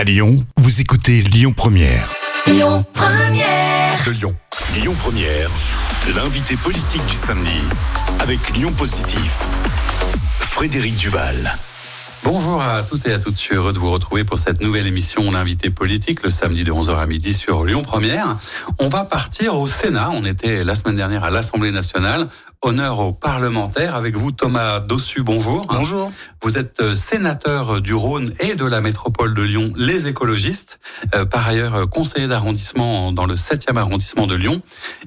À Lyon, vous écoutez Lyon Première. Lyon Première. De Lyon. Lyon Première, l'invité politique du samedi avec Lyon Positif. Frédéric Duval. Bonjour à toutes et à toutes, je suis heureux de vous retrouver pour cette nouvelle émission L'invité politique le samedi de 11h à midi sur Lyon Première. On va partir au Sénat, on était la semaine dernière à l'Assemblée nationale. Honneur aux parlementaires avec vous Thomas Dossu, bonjour. Bonjour. Vous êtes euh, sénateur du Rhône et de la métropole de Lyon, les écologistes. Euh, par ailleurs, euh, conseiller d'arrondissement dans le 7e arrondissement de Lyon.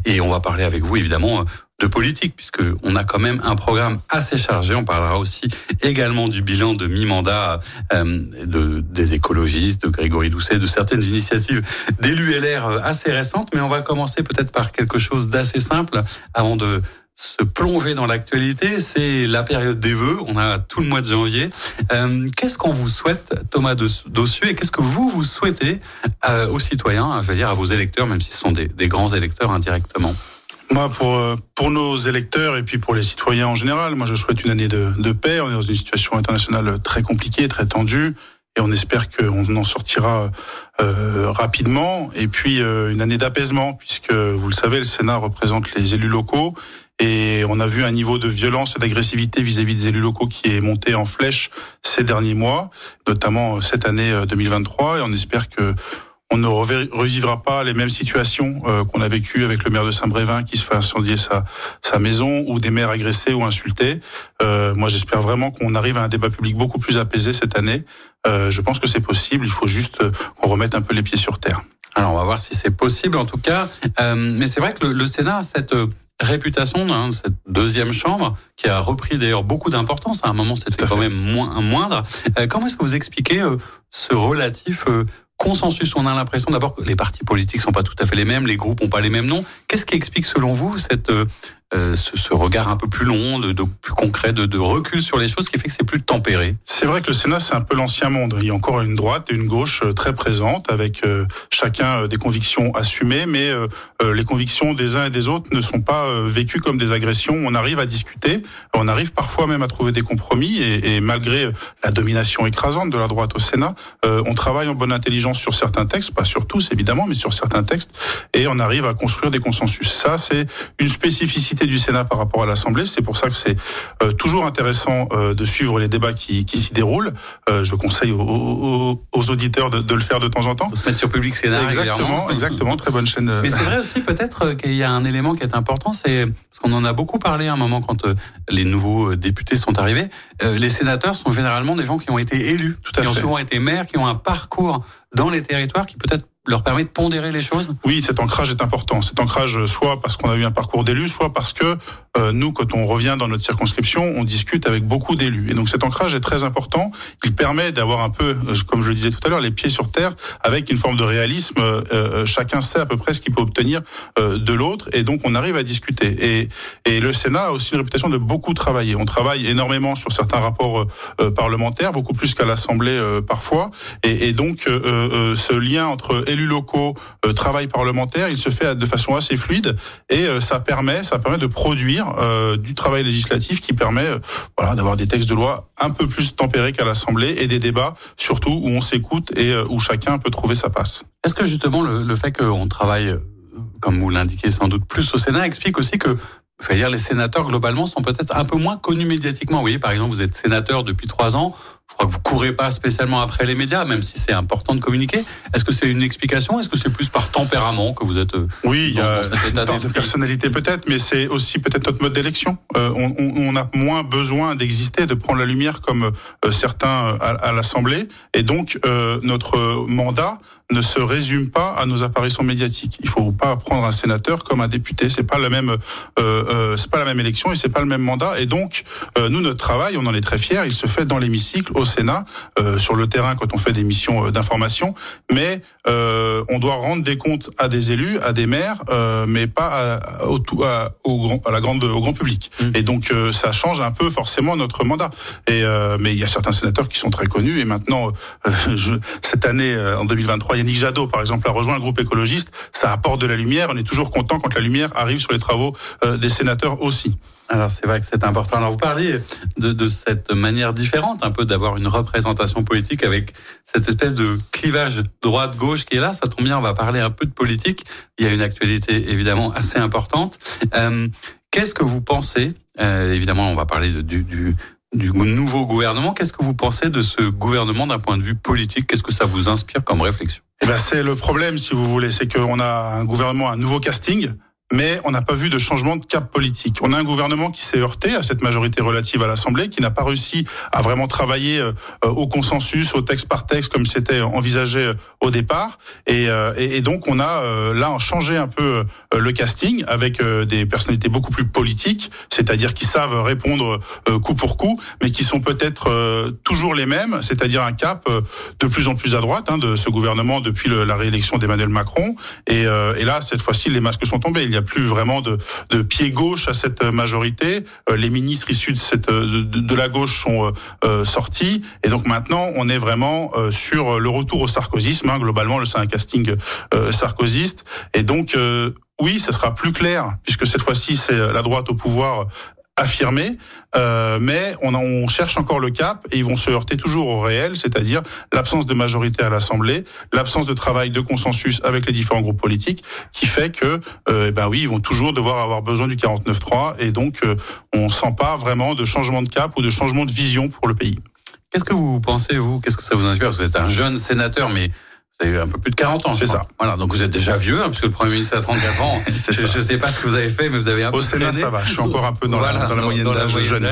Et on va parler avec vous évidemment de politique, puisque on a quand même un programme assez chargé. On parlera aussi également du bilan de mi-mandat euh, de, des écologistes, de Grégory Doucet, de certaines initiatives d'élus LR assez récentes. Mais on va commencer peut-être par quelque chose d'assez simple avant de se plonger dans l'actualité, c'est la période des vœux. On a tout le mois de janvier. Euh, qu'est-ce qu'on vous souhaite, Thomas Dossu, et qu'est-ce que vous vous souhaitez euh, aux citoyens, je veux dire à vos électeurs, même si ce sont des, grands électeurs indirectement? Moi, pour euh, pour nos électeurs et puis pour les citoyens en général, moi je souhaite une année de, de paix. On est dans une situation internationale très compliquée, très tendue, et on espère qu'on en sortira rapidement. Et puis une année d'apaisement, puisque vous le savez, le Sénat représente les élus locaux et on a vu un niveau de violence et d'agressivité vis-à-vis des élus locaux qui est monté en flèche ces derniers mois, notamment cette année 2023. Et on espère que on ne revivra pas les mêmes situations euh, qu'on a vécues avec le maire de Saint-Brévin qui se fait incendier sa, maison ou des maires agressés ou insultés. Euh, moi, j'espère vraiment qu'on arrive à un débat public beaucoup plus apaisé cette année. Euh, je pense que c'est possible. Il faut juste qu'on remette un peu les pieds sur terre. Alors, on va voir si c'est possible en tout cas. mais c'est vrai que le, Sénat a cette réputation, hein, cette deuxième chambre, qui a repris d'ailleurs beaucoup d'importance. À un moment, c'était quand même moins, moindre. comment est-ce que vous expliquez ce relatif consensus? On a l'impression d'abord que les partis politiques sont pas tout à fait les mêmes, les groupes ont pas les mêmes noms. Qu'est-ce qui explique selon vous cette euh, euh, ce, regard un peu plus long, de, plus concret, de, recul sur les choses qui fait que c'est plus tempéré. C'est vrai que le Sénat, c'est un peu l'ancien monde. Il y a encore une droite et une gauche euh, très présentes, avec euh, chacun des convictions assumées, mais les convictions des uns et des autres ne sont pas vécues comme des agressions. On arrive à discuter, on arrive parfois même à trouver des compromis, et, et malgré la domination écrasante de la droite au Sénat, on travaille en bonne intelligence sur certains textes, pas sur tous évidemment, mais sur certains textes, et on arrive à construire des consensus. Ça, c'est une spécificité du Sénat par rapport à l'Assemblée. C'est pour ça que c'est euh, toujours intéressant euh, de suivre les débats qui, qui s'y déroulent. Euh, je conseille aux, aux, auditeurs de, de, le faire de temps en temps. De se mettre sur Public Sénat. Exactement, exactement. Très bonne chaîne. Mais c'est vrai aussi peut-être qu'il y a un élément qui est important, c'est parce qu'on en a beaucoup parlé à un moment quand les nouveaux députés sont arrivés. les sénateurs sont généralement des gens qui ont été élus, Tout à qui ont souvent été maires, qui ont un parcours dans les territoires qui peut-être leur permet de pondérer les choses Oui, cet ancrage est important. Cet ancrage, soit parce qu'on a eu un parcours d'élu, soit parce que euh, nous, quand on revient dans notre circonscription, on discute avec beaucoup d'élus. Et donc cet ancrage est très important. Il permet d'avoir un peu, euh, comme je le disais tout à l'heure, les pieds sur terre, avec une forme de réalisme. Euh, chacun sait à peu près ce qu'il peut obtenir de l'autre, et donc on arrive à discuter. Et, et le Sénat a aussi une réputation de beaucoup travailler. On travaille énormément sur certains rapports parlementaires, beaucoup plus qu'à l'Assemblée parfois. Et, et donc ce lien entre élus locaux, travail parlementaire, il se fait de façon assez fluide, et ça permet, ça permet de produire euh, du travail législatif qui permet euh, d'avoir des textes de loi un peu plus tempérés qu'à l'Assemblée et des débats surtout où on s'écoute et euh, où chacun peut trouver sa passe. Est-ce que justement le, fait qu'on travaille, comme vous l'indiquez sans doute plus au Sénat, explique aussi que dire, les sénateurs globalement sont peut-être un peu moins connus médiatiquement? Vous voyez, par exemple, vous êtes sénateur depuis trois ans. Je crois que vous courez pas spécialement après les médias, même si c'est important de communiquer. Est-ce que c'est une explication? Est-ce que c'est plus par tempérament que vous êtes euh, Oui, il y a des personnalités peut-être, mais c'est aussi peut-être notre mode d'élection. Euh, on, on, a moins besoin d'exister, de prendre la lumière comme euh, certains à, à l'Assemblée, et donc notre mandat ne se résume pas à nos apparitions médiatiques. Il faut pas prendre un sénateur comme un député. C'est pas la même, c'est pas la même élection et c'est pas le même mandat. Et donc, nous, notre travail, on en est très fiers. Il se fait dans l'hémicycle, au Sénat, euh, sur le terrain quand on fait des missions euh, d'information. Mais euh, on doit rendre des comptes à des élus, à des maires, mais pas à, au, à, au grand, à la grande, au grand public. Mmh. Et donc, ça change un peu forcément notre mandat. Et mais il y a certains sénateurs qui sont très connus. Et maintenant, je, cette année, en 2023, Yannick Jadot, par exemple, a rejoint le groupe écologiste. Ça apporte de la lumière. On est toujours content quand la lumière arrive sur les travaux euh, des sénateurs aussi. Alors c'est vrai que c'est important. Alors vous parliez de, de, cette manière différente un peu d'avoir une représentation politique avec cette espèce de clivage droite-gauche qui est là. Ça tombe bien, on va parler un peu de politique. Il y a une actualité évidemment assez importante. Euh, Qu'est-ce que vous pensez euh, Évidemment, on va parler du, du, du nouveau gouvernement. Qu'est-ce que vous pensez de ce gouvernement d'un point de vue politique? Qu'est-ce que ça vous inspire comme réflexion? Eh ben, C'est le problème, si vous voulez, c'est qu'on a un gouvernement, un nouveau casting mais on n'a pas vu de changement de cap politique. On a un gouvernement qui s'est heurté à cette majorité relative à l'Assemblée, qui n'a pas réussi à vraiment travailler euh, au consensus, au texte par texte, comme c'était envisagé euh, au départ. Et, euh, et, donc on a là changé un peu le casting avec des personnalités beaucoup plus politiques, c'est-à-dire qui savent répondre coup pour coup, mais qui sont peut-être toujours les mêmes, c'est-à-dire un cap de plus en plus à droite hein, de ce gouvernement depuis la réélection d'Emmanuel Macron. Et, et là, cette fois-ci, les masques sont tombés. Plus vraiment de, de pied gauche à cette majorité. Euh, les ministres issus de, cette, de, la gauche sont euh, euh, sortis. Et donc maintenant, on est vraiment sur le retour au sarkozysme. Hein. Globalement, c'est un casting sarkozyste. Et donc, oui, ça sera plus clair, puisque cette fois-ci, c'est la droite au pouvoir affirmé, euh, mais on, on, cherche encore le cap et ils vont se heurter toujours au réel, c'est-à-dire l'absence de majorité à l'Assemblée, l'absence de travail de consensus avec les différents groupes politiques, qui fait que, euh, eh ben oui, ils vont toujours devoir avoir besoin du 49.3 et donc euh, on sent pas vraiment de changement de cap ou de changement de vision pour le pays. Qu'est-ce que vous pensez, vous? Qu'est-ce que ça vous inspire? Parce que êtes un jeune sénateur, mais vous avez un peu plus de 40 ans. C'est ça. Voilà, donc vous êtes déjà vieux, hein, parce que le Premier ministre a 34 ans. je ne sais pas ce que vous avez fait, mais vous avez un Au peu Sénat, ça va. Je suis encore un peu dans, la, dans la, moyenne d'âge jeune.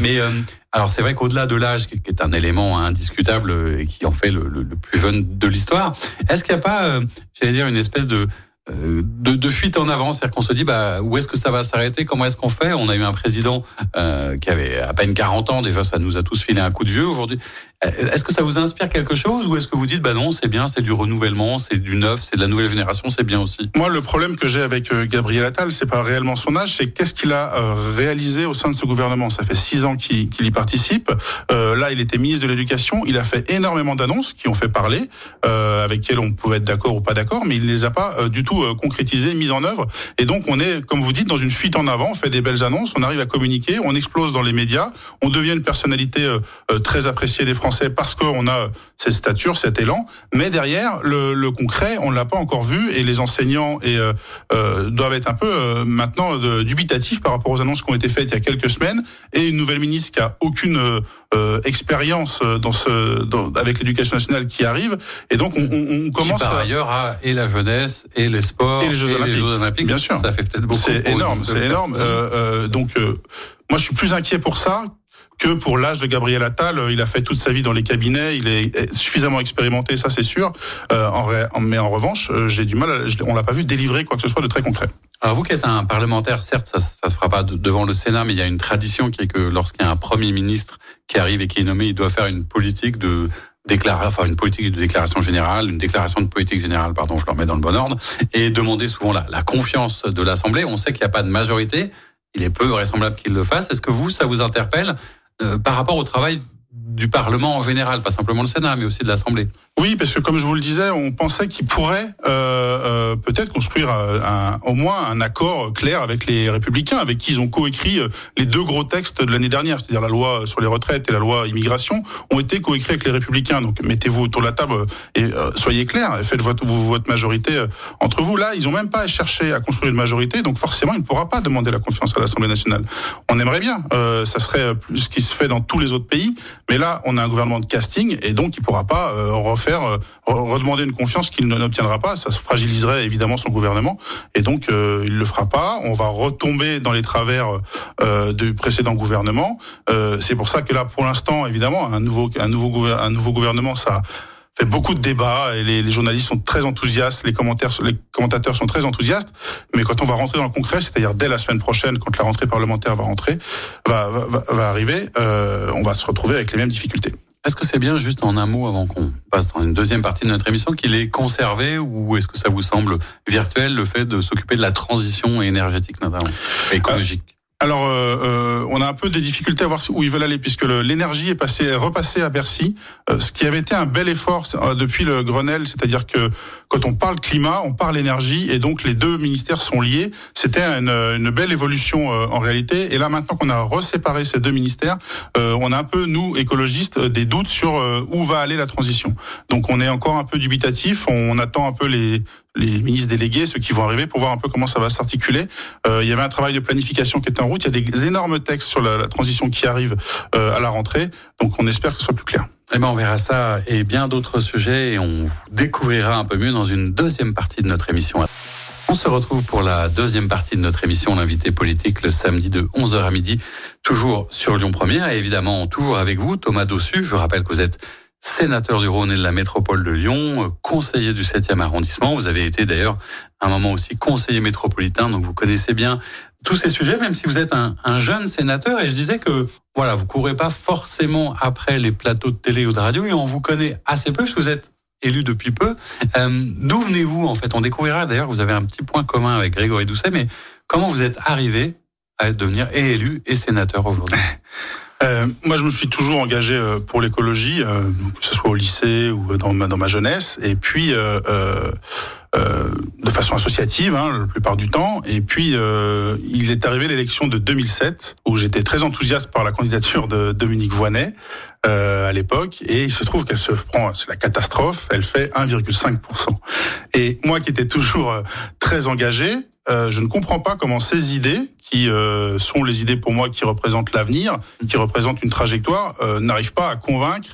Mais euh, alors c'est vrai qu'au-delà de l'âge, qui est un élément indiscutable et qui en fait le, le, le plus jeune de l'histoire, est-ce qu'il n'y a pas, euh, j'allais dire, une espèce de euh, de, de, fuite en avant, c'est-à-dire qu'on se dit bah où est-ce que ça va s'arrêter, comment est-ce qu'on fait? On a eu un président euh, qui avait à peine 40 ans, déjà ça nous a tous filé un coup de vieux aujourd'hui. Euh, est-ce que ça vous inspire quelque chose ou est-ce que vous dites bah non c'est bien, c'est du renouvellement, c'est du neuf, c'est de la nouvelle génération, c'est bien aussi? Moi le problème que j'ai avec Gabriel Attal, c'est pas réellement son âge, c'est qu'est-ce qu'il a réalisé au sein de ce gouvernement. Ça fait six ans qu'il y participe. là il était ministre de l'Éducation, il a fait énormément d'annonces qui ont fait parler, avec lesquelles on pouvait être d'accord ou pas d'accord, mais il ne les a pas du tout euh, concrétisé, mise en œuvre. Et donc on est, comme vous dites, dans une fuite en avant. On fait des belles annonces, on arrive à communiquer, on explose dans les médias, on devient une personnalité euh, euh, très appréciée des Français parce qu'on a cette stature, cet élan. Mais derrière, le, le concret, on ne l'a pas encore vu et les enseignants et, euh, doivent être un peu maintenant dubitatifs par rapport aux annonces qui ont été faites il y a quelques semaines et une nouvelle ministre qui a aucune expérience dans ce, dans, avec l'éducation nationale qui arrive. Et donc on, on, commence qui, par ailleurs a et la jeunesse et les sports et les Jeux, Olympiques. Bien sûr, ça fait peut-être beaucoup. C'est énorme, c'est énorme. Euh, euh, donc, euh, moi, je suis plus inquiet pour ça que pour l'âge de Gabriel Attal. Il a fait toute sa vie dans les cabinets, il est suffisamment expérimenté, ça c'est sûr. Euh, mais en revanche, j'ai du mal, on l'a pas vu délivrer quoi que ce soit de très concret. Alors vous qui êtes un parlementaire, certes, ça, ça se fera pas devant le Sénat, mais il y a une tradition qui est que lorsqu'il y a un premier ministre qui arrive et qui est nommé, il doit faire une politique de déclarer, enfin une politique de déclaration générale, une déclaration de politique générale, pardon, je le remets dans le bon ordre, et demander souvent la, la confiance de l'Assemblée. On sait qu'il n'y a pas de majorité, il est peu vraisemblable qu'il le fasse. Est-ce que vous, ça vous interpelle euh, par rapport au travail du Parlement en général, pas simplement le Sénat, mais aussi de l'Assemblée oui, parce que comme je vous le disais, on pensait qu'il pourrait euh, euh, peut-être construire euh, un, au moins un accord clair avec les Républicains, avec qui ils ont coécrit euh, les deux gros textes de l'année dernière, c'est-à-dire la loi sur les retraites et la loi immigration, ont été coécrits avec les Républicains. Donc mettez-vous autour de la table et soyez clairs, faites votre, votre majorité entre vous. Là, ils ont même pas cherché à construire une majorité, donc forcément, il ne pourra pas demander la confiance à l'Assemblée nationale. On aimerait bien, ça serait ce qui se fait dans tous les autres pays, mais là, on a un gouvernement de casting et donc il pourra pas refaire faire euh, redemander une confiance qu'il n'obtiendra pas. Ça fragiliserait évidemment son gouvernement. Et donc, euh, il le fera pas. On va retomber dans les travers euh, du précédent gouvernement. C'est pour ça que là, pour l'instant, évidemment, un nouveau, un nouveau, un nouveau gouvernement, ça fait beaucoup de débats et les, journalistes sont très enthousiastes, les commentaires, les commentateurs sont très enthousiastes. Mais quand on va rentrer dans le concret, c'est-à-dire dès la semaine prochaine, quand la rentrée parlementaire va rentrer, va, va, va arriver, on va se retrouver avec les mêmes difficultés. Est-ce que c'est bien, juste en un mot, avant qu'on passe dans une deuxième partie de notre émission, qu'il est conservé ou est-ce que ça vous semble virtuel, le fait de s'occuper de la transition énergétique, notamment, écologique Alors, euh, euh, on a un peu des difficultés à voir où ils veulent aller, puisque l'énergie est passée, repassée à Bercy, euh, ce qui avait été un bel effort depuis le Grenelle, c'est-à-dire que quand on parle climat, on parle énergie, et donc les deux ministères sont liés. C'était une, une, belle évolution en réalité. Et là, maintenant qu'on a reséparé ces deux ministères, on a un peu, nous, écologistes, des doutes sur où va aller la transition. Donc, on est encore un peu dubitatif, on attend un peu les, les ministres délégués, ceux qui vont arriver, pour voir un peu comment ça va s'articuler. Euh, il y avait un travail de planification qui est en route. Il y a des énormes textes sur la, transition qui arrivent euh, à la rentrée. Donc on espère que ce soit plus clair. Eh ben on verra ça et bien d'autres sujets et on découvrira un peu mieux dans une deuxième partie de notre émission. On se retrouve pour la deuxième partie de notre émission, l'invité politique, le samedi de 11h à midi, toujours sur Lyon Première et évidemment toujours avec vous, Thomas Dossu. Je rappelle que vous êtes sénateur du Rhône et de la métropole de Lyon, conseiller du 7e arrondissement. Vous avez été d'ailleurs un moment aussi conseiller métropolitain, donc vous connaissez bien tous ces sujets, même si vous êtes un, jeune sénateur. Et je disais que voilà, vous courez pas forcément après les plateaux de télé ou de radio, et on vous connaît assez peu, parce que vous êtes élu depuis peu. Euh, D'où venez-vous en fait? On découvrira d'ailleurs, vous avez un petit point commun avec Grégory Doucet, mais comment vous êtes arrivé à devenir élu et sénateur aujourd'hui? Euh, moi, je me suis toujours engagé euh, pour l'écologie, euh, que ce soit au lycée ou dans ma, dans ma jeunesse, et puis euh, euh, de façon associative, hein, la plupart du temps. Et puis, il est arrivé l'élection de 2007, où j'étais très enthousiaste par la candidature de Dominique Voinet. à l'époque, et il se trouve qu'elle se prend, c'est la catastrophe, elle fait 1,5%. Et moi qui étais toujours très engagé, je ne comprends pas comment ces idées, qui euh, sont les idées pour moi qui représentent l'avenir, qui représentent une trajectoire, euh, n'arrivent pas à convaincre,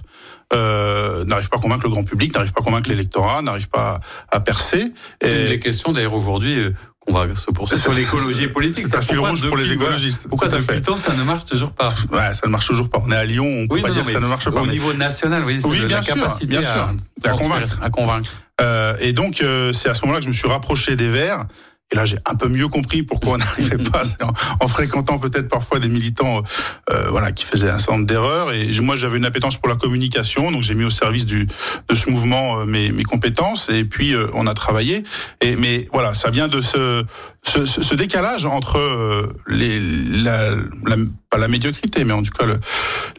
euh, n'arrivent pas à convaincre le grand public, n'arrivent pas à convaincre l'électorat, n'arrivent pas à, percer. C'est une des questions d'ailleurs aujourd'hui. Euh, qu'on va se poursuivre sur l'écologie politique. C'est un fil rouge pour les écologistes. Pourquoi depuis temps ça ne marche toujours pas? Ouais, ça ne marche toujours pas. On est à Lyon, on peut pas dire que ça ne marche pas. Au niveau national, oui, c'est la capacité à, à, convaincre. À convaincre. Euh, et donc, euh, c'est à ce moment-là que je me suis rapproché des Verts. Et là, j'ai un peu mieux compris pourquoi on n'arrivait pas, en, fréquentant peut-être parfois des militants, euh, voilà, qui faisaient un certain nombre d'erreurs. Et moi, j'avais une appétence pour la communication, donc j'ai mis au service du de ce mouvement euh, mes, mes compétences. Et puis, euh, on a travaillé. Et mais voilà, ça vient de ce ce, ce décalage entre euh, les la, la, pas la médiocrité, mais en tout cas le,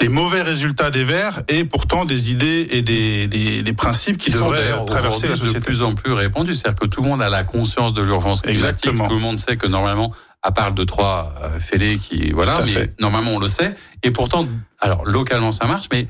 les mauvais résultats des Verts et pourtant des idées et des, des, des principes qui, devraient traverser la société. De plus en plus répandu, c'est-à-dire que tout le monde a la conscience de l'urgence climatique. Exactement. Tout le monde sait que normalement, à part de trois euh, fêlés qui voilà, mais normalement on le sait. Et pourtant, alors localement ça marche, mais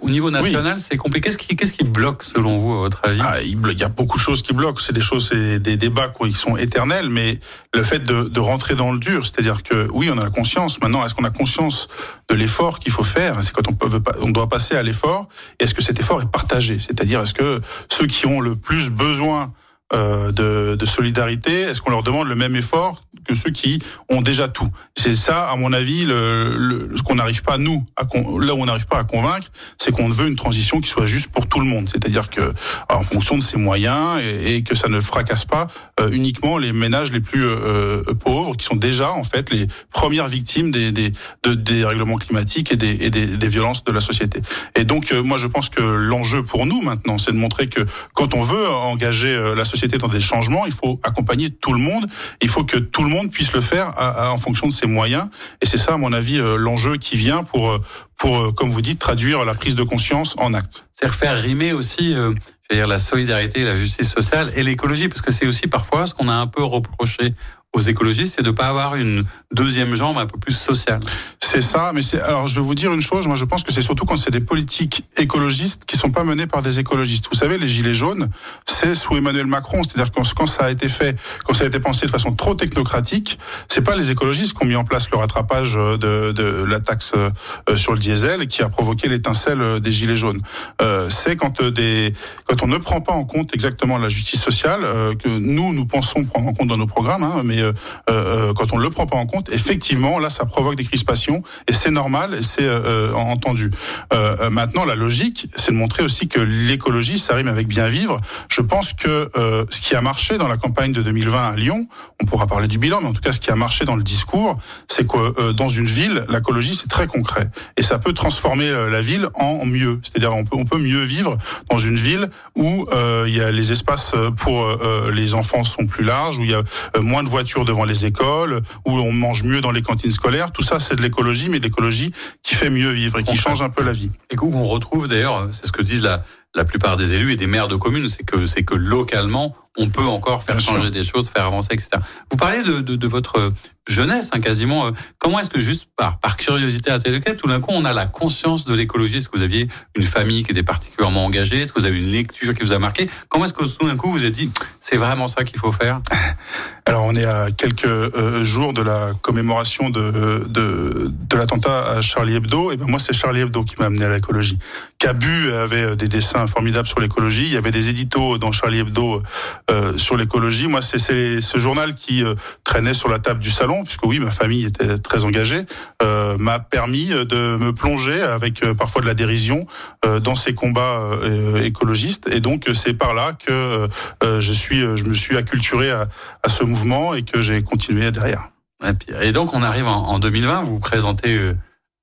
au niveau national c'est compliqué. Qu'est-ce qui, qu'est-ce qui bloque selon vous à votre avis? Ah, il, y a beaucoup de choses qui bloquent. C'est des choses, c'est des débats qui sont éternels, mais le fait de, de rentrer dans le dur, c'est-à-dire que oui, on a la conscience. Maintenant, est-ce qu'on a conscience de l'effort qu'il faut faire? C'est quand on peut, on doit passer à l'effort. Est-ce que cet effort est partagé? C'est-à-dire est-ce que ceux qui ont le plus besoin euh, de, de, solidarité Est-ce qu'on leur demande le même effort que ceux qui ont déjà tout? C'est ça, à mon avis, le, le, ce qu'on n'arrive pas nous, à, là où on n'arrive pas à convaincre, c'est qu'on veut une transition qui soit juste pour tout le monde. C'est-à-dire que en fonction de ses moyens et, que ça ne fracasse pas euh, uniquement les ménages les plus euh, pauvres, qui sont déjà en fait les premières victimes des, des, de, des règlements climatiques et, des, et des, des, violences de la société. Et donc, moi, je pense que l'enjeu pour nous maintenant, c'est de montrer que quand on veut engager la société dans des changements, il faut accompagner tout le monde. Il faut que tout le monde puisse le faire en fonction de ses moyens. Et c'est ça, à mon avis, euh, l'enjeu qui vient pour, euh, pour, euh, comme vous dites, traduire la prise de conscience en actes. C'est faire rimer aussi euh, dire la solidarité, la justice sociale et l'écologie, parce que c'est aussi parfois ce qu'on a un peu reproché aux écologistes, c'est de pas avoir une deuxième jambe un peu plus sociale. C'est ça, mais c'est alors je vais vous dire une chose. Moi, je pense que c'est surtout quand c'est des politiques écologistes qui sont pas menées par des écologistes. Vous savez, les gilets jaunes, c'est sous Emmanuel Macron. C'est-à-dire quand, ça a été fait, quand ça a été pensé de façon trop technocratique, c'est pas les écologistes qui ont mis en place le rattrapage de, la taxe euh, sur le diesel qui a provoqué l'étincelle des gilets jaunes. Euh, c'est quand on ne prend pas en compte exactement la justice sociale euh, que nous nous pensons prendre en compte dans nos programmes, hein, mais euh, euh, quand on ne le prend pas en compte, effectivement, là, ça provoque des crispations et c'est normal, c'est euh, entendu. maintenant, la logique, c'est de montrer aussi que l'écologie, ça rime avec bien vivre. Je pense que ce qui a marché dans la campagne de 2020 à Lyon, on pourra parler du bilan, mais en tout cas, ce qui a marché dans le discours, c'est que dans une ville, l'écologie, c'est très concret et ça peut transformer la ville en mieux. C'est-à-dire, on peut, on peut mieux vivre dans une ville où il y a les espaces pour les enfants sont plus larges, où il y a moins de voitures voitures devant les écoles, où on mange mieux dans les cantines scolaires. Tout ça, c'est de l'écologie, mais de l'écologie qui fait mieux vivre et qui change un peu la vie. Et où on retrouve d'ailleurs, c'est ce que disent la, la plupart des élus et des maires de communes, c'est que c'est que localement, on peut encore faire changer des choses, faire avancer, etc. Vous parlez de, de, de votre jeunesse, hein, quasiment. Euh, comment est-ce que juste par, par curiosité intellectuelle, tout d'un coup, on a la conscience de l'écologie? Est-ce que vous aviez une famille qui était particulièrement engagée? Est-ce que vous avez une lecture qui vous a marqué? Comment est-ce que tout d'un coup vous avez dit c'est vraiment ça qu'il faut faire? Alors on est à quelques euh, jours de la commémoration de, de, de l'attentat à Charlie Hebdo. Et ben moi c'est Charlie Hebdo qui m'a amené à l'écologie. Cabu avait des dessins formidables sur l'écologie. Il y avait des éditos dans Charlie Hebdo euh, sur l'écologie. Moi, c'est ce journal qui euh, traînait sur la table du salon, puisque oui, ma famille était très engagée, euh, m'a permis de me plonger avec parfois de la dérision dans ces combats écologistes. Et donc, c'est par là que je suis, je me suis acculturé à, à ce mouvement et que j'ai continué derrière. Et donc, on arrive en, 2020. Vous vous présentez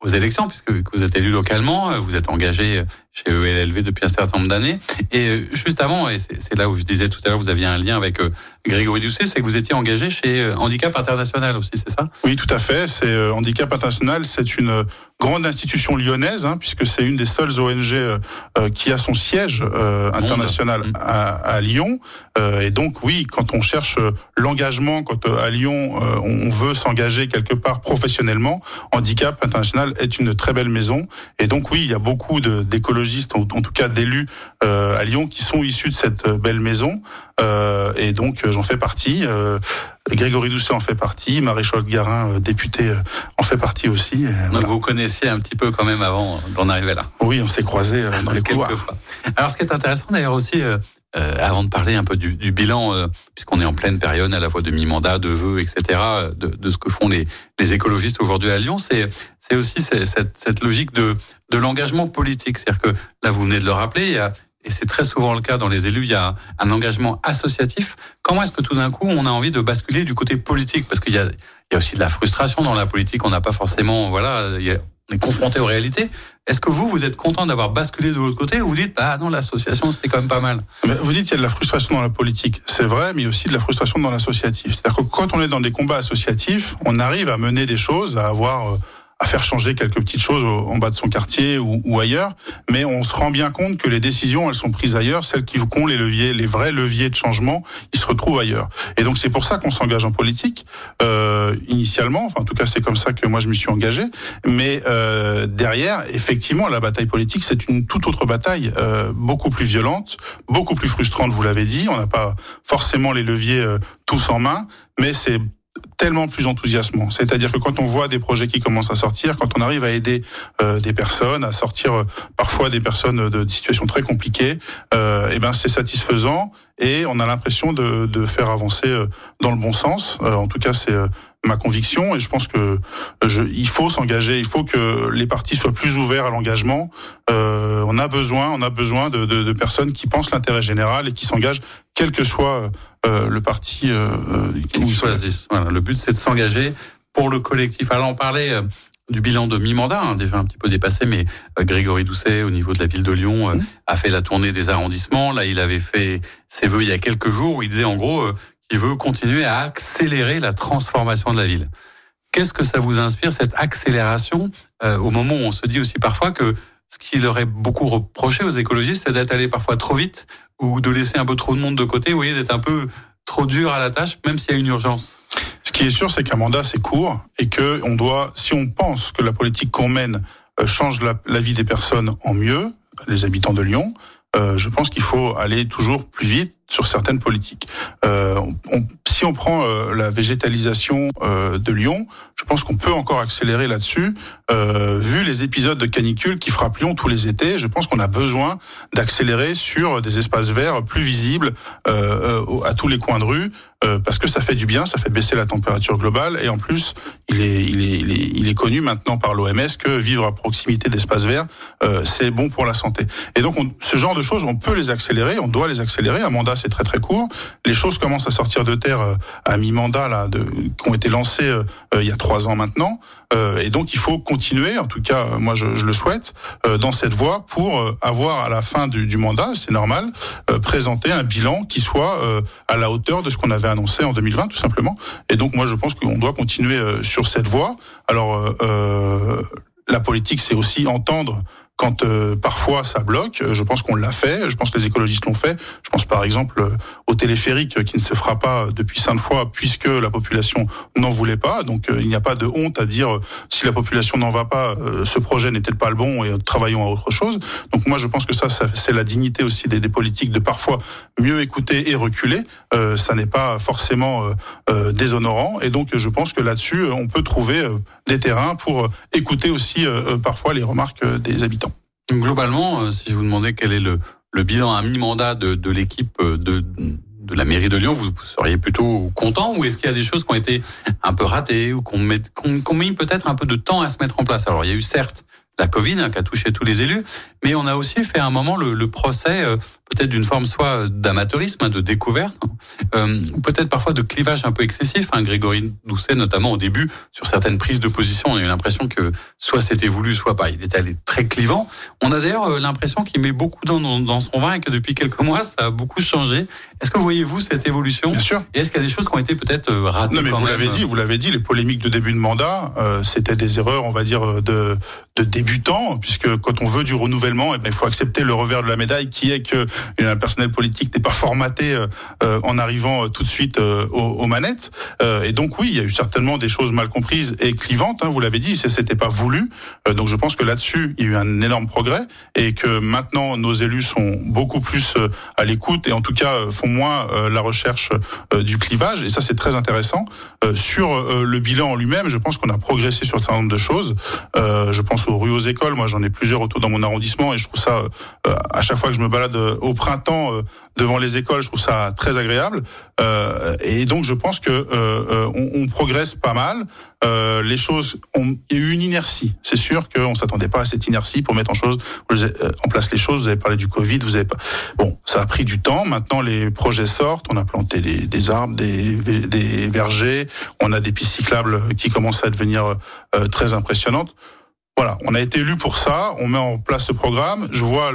aux élections, puisque vous êtes élu localement, vous êtes engagé chez ELLV depuis un certain nombre d'années. Et euh, juste avant, et c'est là où je disais tout à l'heure, vous aviez un lien avec euh, Grégory Doucet, c'est que vous étiez engagé chez euh, Handicap International aussi, c'est ça? Oui, tout à fait. C'est Handicap International, c'est une grande institution lyonnaise, hein, puisque c'est une des seules ONG qui a son siège international mmh. à, à, Lyon. et donc, oui, quand on cherche l'engagement, quand à Lyon on veut s'engager quelque part professionnellement, Handicap International est une très belle maison. Et donc, oui, il y a beaucoup d'écologistes en, tout cas d'élus euh, à Lyon, qui sont issus de cette euh, belle maison. Euh, et donc j'en fais partie. Grégory Doucet en fait partie, Maréchal Garin, député, en fait partie aussi. Donc vous connaissiez un petit peu quand même avant d'en arriver là. Oui, on s'est croisés dans les couloirs. Alors ce qui est intéressant d'ailleurs aussi, euh, avant de parler un peu du, du bilan, euh, puisqu'on est en pleine période à la fois de mi-mandat, de vœux, etc., de, de, ce que font les, les écologistes aujourd'hui à Lyon, c'est aussi cette, cette, logique de, de l'engagement politique. C'est-à-dire que là, vous venez de le rappeler, il y a, et c'est très souvent le cas dans les élus, il y a un engagement associatif. Comment est-ce que tout d'un coup, on a envie de basculer du côté politique? Parce qu'il y a, y a aussi de la frustration dans la politique. On n'a pas forcément, voilà, il y a, on est confronté aux réalités. Est-ce que vous, vous êtes content d'avoir basculé de l'autre côté ou vous dites, ah non, l'association, c'était quand même pas mal? Vous dites qu'il y a de la frustration dans la politique. C'est vrai, mais aussi de la frustration dans l'associatif. C'est-à-dire que quand on est dans des combats associatifs, on arrive à mener des choses, à avoir... À faire changer quelques petites choses en bas de son quartier ou, ou, ailleurs, mais on se rend bien compte que les décisions, elles sont prises ailleurs, celles qui ont les leviers, les vrais leviers de changement, ils se retrouvent ailleurs. Et donc c'est pour ça qu'on s'engage en politique euh, initialement. Enfin, en tout cas, c'est comme ça que moi je me suis engagé. Mais euh, derrière, effectivement, la bataille politique, c'est une toute autre bataille, euh, beaucoup plus violente, beaucoup plus frustrante. Vous l'avez dit, on n'a pas forcément les leviers euh, tous en main, mais c'est tellement plus enthousiasmant. C'est-à-dire que quand on voit des projets qui commencent à sortir, quand on arrive à aider euh, des personnes, à sortir euh, parfois des personnes de, situations très compliquées, euh, eh ben c'est satisfaisant et on a l'impression de, de, faire avancer euh, dans le bon sens. en tout cas, c'est ma conviction et je pense que je, il faut s'engager, il faut que les partis soient plus ouverts à l'engagement. Euh, on a besoin, on a besoin de, de, de personnes qui pensent l'intérêt général et qui s'engagent, quel que soit euh, le parti euh, qu'ils choisissent. Voilà, le but c'est de s'engager pour le collectif. Alors on parlait euh, du bilan de mi-mandat, hein, déjà un petit peu dépassé, mais euh, Grégory Doucet, au niveau de la ville de Lyon, mmh. a fait la tournée des arrondissements. Là, il avait fait ses vœux il y a quelques jours où il disait en gros il veut continuer à accélérer la transformation de la ville. Qu'est-ce que ça vous inspire, cette accélération, euh, au moment où on se dit aussi parfois que ce qu'il aurait beaucoup reproché aux écologistes, c'est d'être allé parfois trop vite ou de laisser un peu trop de monde de côté, vous voyez, d'être un peu trop dur à la tâche, même s'il y a une urgence? Ce qui est sûr, c'est qu'un mandat, c'est court et que on doit, si on pense que la politique qu'on mène euh, change la, vie des personnes en mieux, les habitants de Lyon, euh, je pense qu'il faut aller toujours plus vite sur certaines politiques. Euh, si on prend euh, la végétalisation euh, de Lyon, je pense qu'on peut encore accélérer là-dessus. Vu les épisodes de canicule qui frappent Lyon tous les étés, je pense qu'on a besoin d'accélérer sur des espaces verts plus visibles à tous les coins de rue, parce que ça fait du bien, ça fait baisser la température globale, et en plus, il est, connu maintenant par l'OMS que vivre à proximité d'espaces verts, c'est bon pour la santé. Et donc, on, ce genre de choses, on peut les accélérer, on doit les accélérer. Un mandat c'est très très court. Les choses commencent à sortir de terre à mi-mandat là, de, qui ont été lancés il y a trois ans maintenant. et donc il faut continuer, en tout cas moi je, je le souhaite, dans cette voie pour avoir à la fin du, du mandat, c'est normal, présenter un bilan qui soit à la hauteur de ce qu'on avait annoncé en 2020 tout simplement. Et donc moi je pense qu'on doit continuer sur cette voie. Alors la politique, c'est aussi entendre quand euh, parfois ça bloque. Euh, je pense qu'on l'a fait. Je pense que les écologistes l'ont fait. Je pense par exemple euh, au téléphérique qui ne se fera pas depuis cinq fois puisque la population n'en voulait pas. Donc il n'y a pas de honte à dire si la population n'en va pas, ce projet n'était pas le bon et travaillons à autre chose. Donc moi je pense que ça, c'est la dignité aussi des, des, politiques de parfois mieux écouter et reculer. Euh, ça n'est pas forcément euh, déshonorant et donc je pense que là-dessus on peut trouver des terrains pour écouter aussi parfois les remarques des habitants. Globalement, euh, si je vous demandais quel est le, bilan à mi-mandat de, l'équipe euh, de, de la mairie de Lyon, vous seriez plutôt content ou est-ce qu'il y a des choses qui ont été un peu ratées ou qu'on met, qu'on met peut-être un peu de temps à se mettre en place? Alors il y a eu certes la Covid hein, qui a touché tous les élus, mais on a aussi fait à un moment le, le procès euh, peut-être d'une forme soit d'amateurisme, hein, de découverte, hein, euh, ou peut-être parfois de clivage un peu excessif. Hein, Grégory Doucet, notamment au début, sur certaines prises de position, on a eu l'impression que soit c'était voulu, soit pas. Il était allé très clivant. On a d'ailleurs euh, l'impression qu'il met beaucoup dans, dans, son vin et que depuis quelques mois, ça a beaucoup changé. Est-ce que vous voyez vous cette évolution? Bien sûr. Et est-ce qu'il y a des choses qui ont été peut-être ratées Non, mais vous l'avez dit, vous l'avez dit, les polémiques de début de mandat, euh, c'était des erreurs, on va dire, de, de débutants, puisque quand on veut du renouvellement, eh ben, il faut accepter le revers de la médaille, qui est que un personnel politique n'est pas formaté euh, euh, en arrivant euh, tout de suite aux, manettes. et donc oui, il y a eu certainement des choses mal comprises et clivantes. Hein, vous l'avez dit, c'était pas voulu. donc je pense que là-dessus, il y a eu un énorme progrès et que maintenant nos élus sont beaucoup plus à l'écoute et en tout cas font moins la recherche du clivage. Et ça, c'est très intéressant. sur le bilan en lui-même, je pense qu'on a progressé sur un certain nombre de choses. je pense aux rues aux écoles. Moi, j'en ai plusieurs autour dans mon arrondissement et je trouve ça à chaque fois que je me balade au printemps euh, devant les écoles, je trouve ça très agréable. Euh, et donc je pense que euh, on, on, progresse pas mal. les choses, ont, il y a eu une inertie. C'est sûr qu'on s'attendait pas à cette inertie pour mettre en chose, en place les choses. Vous avez parlé du Covid, vous avez pas. Bon, ça a pris du temps. Maintenant, les projets sortent. On a planté des, des arbres, des, des vergers. On a des pistes cyclables qui commencent à devenir très impressionnantes. Voilà, on a été élu pour ça. On met en place ce programme. Je vois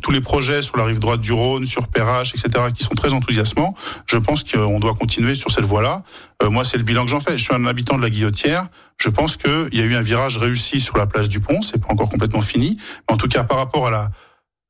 tous les projets sur la rive droite du Rhône, sur Perrache, etc., qui sont très enthousiasmants. Je pense qu'on doit continuer sur cette voie-là. Euh, moi, c'est le bilan que j'en fais. Je suis un habitant de la Guillotière. Je pense qu'il y a eu un virage réussi sur la place du Pont. C'est pas encore complètement fini, mais en tout cas, par rapport à la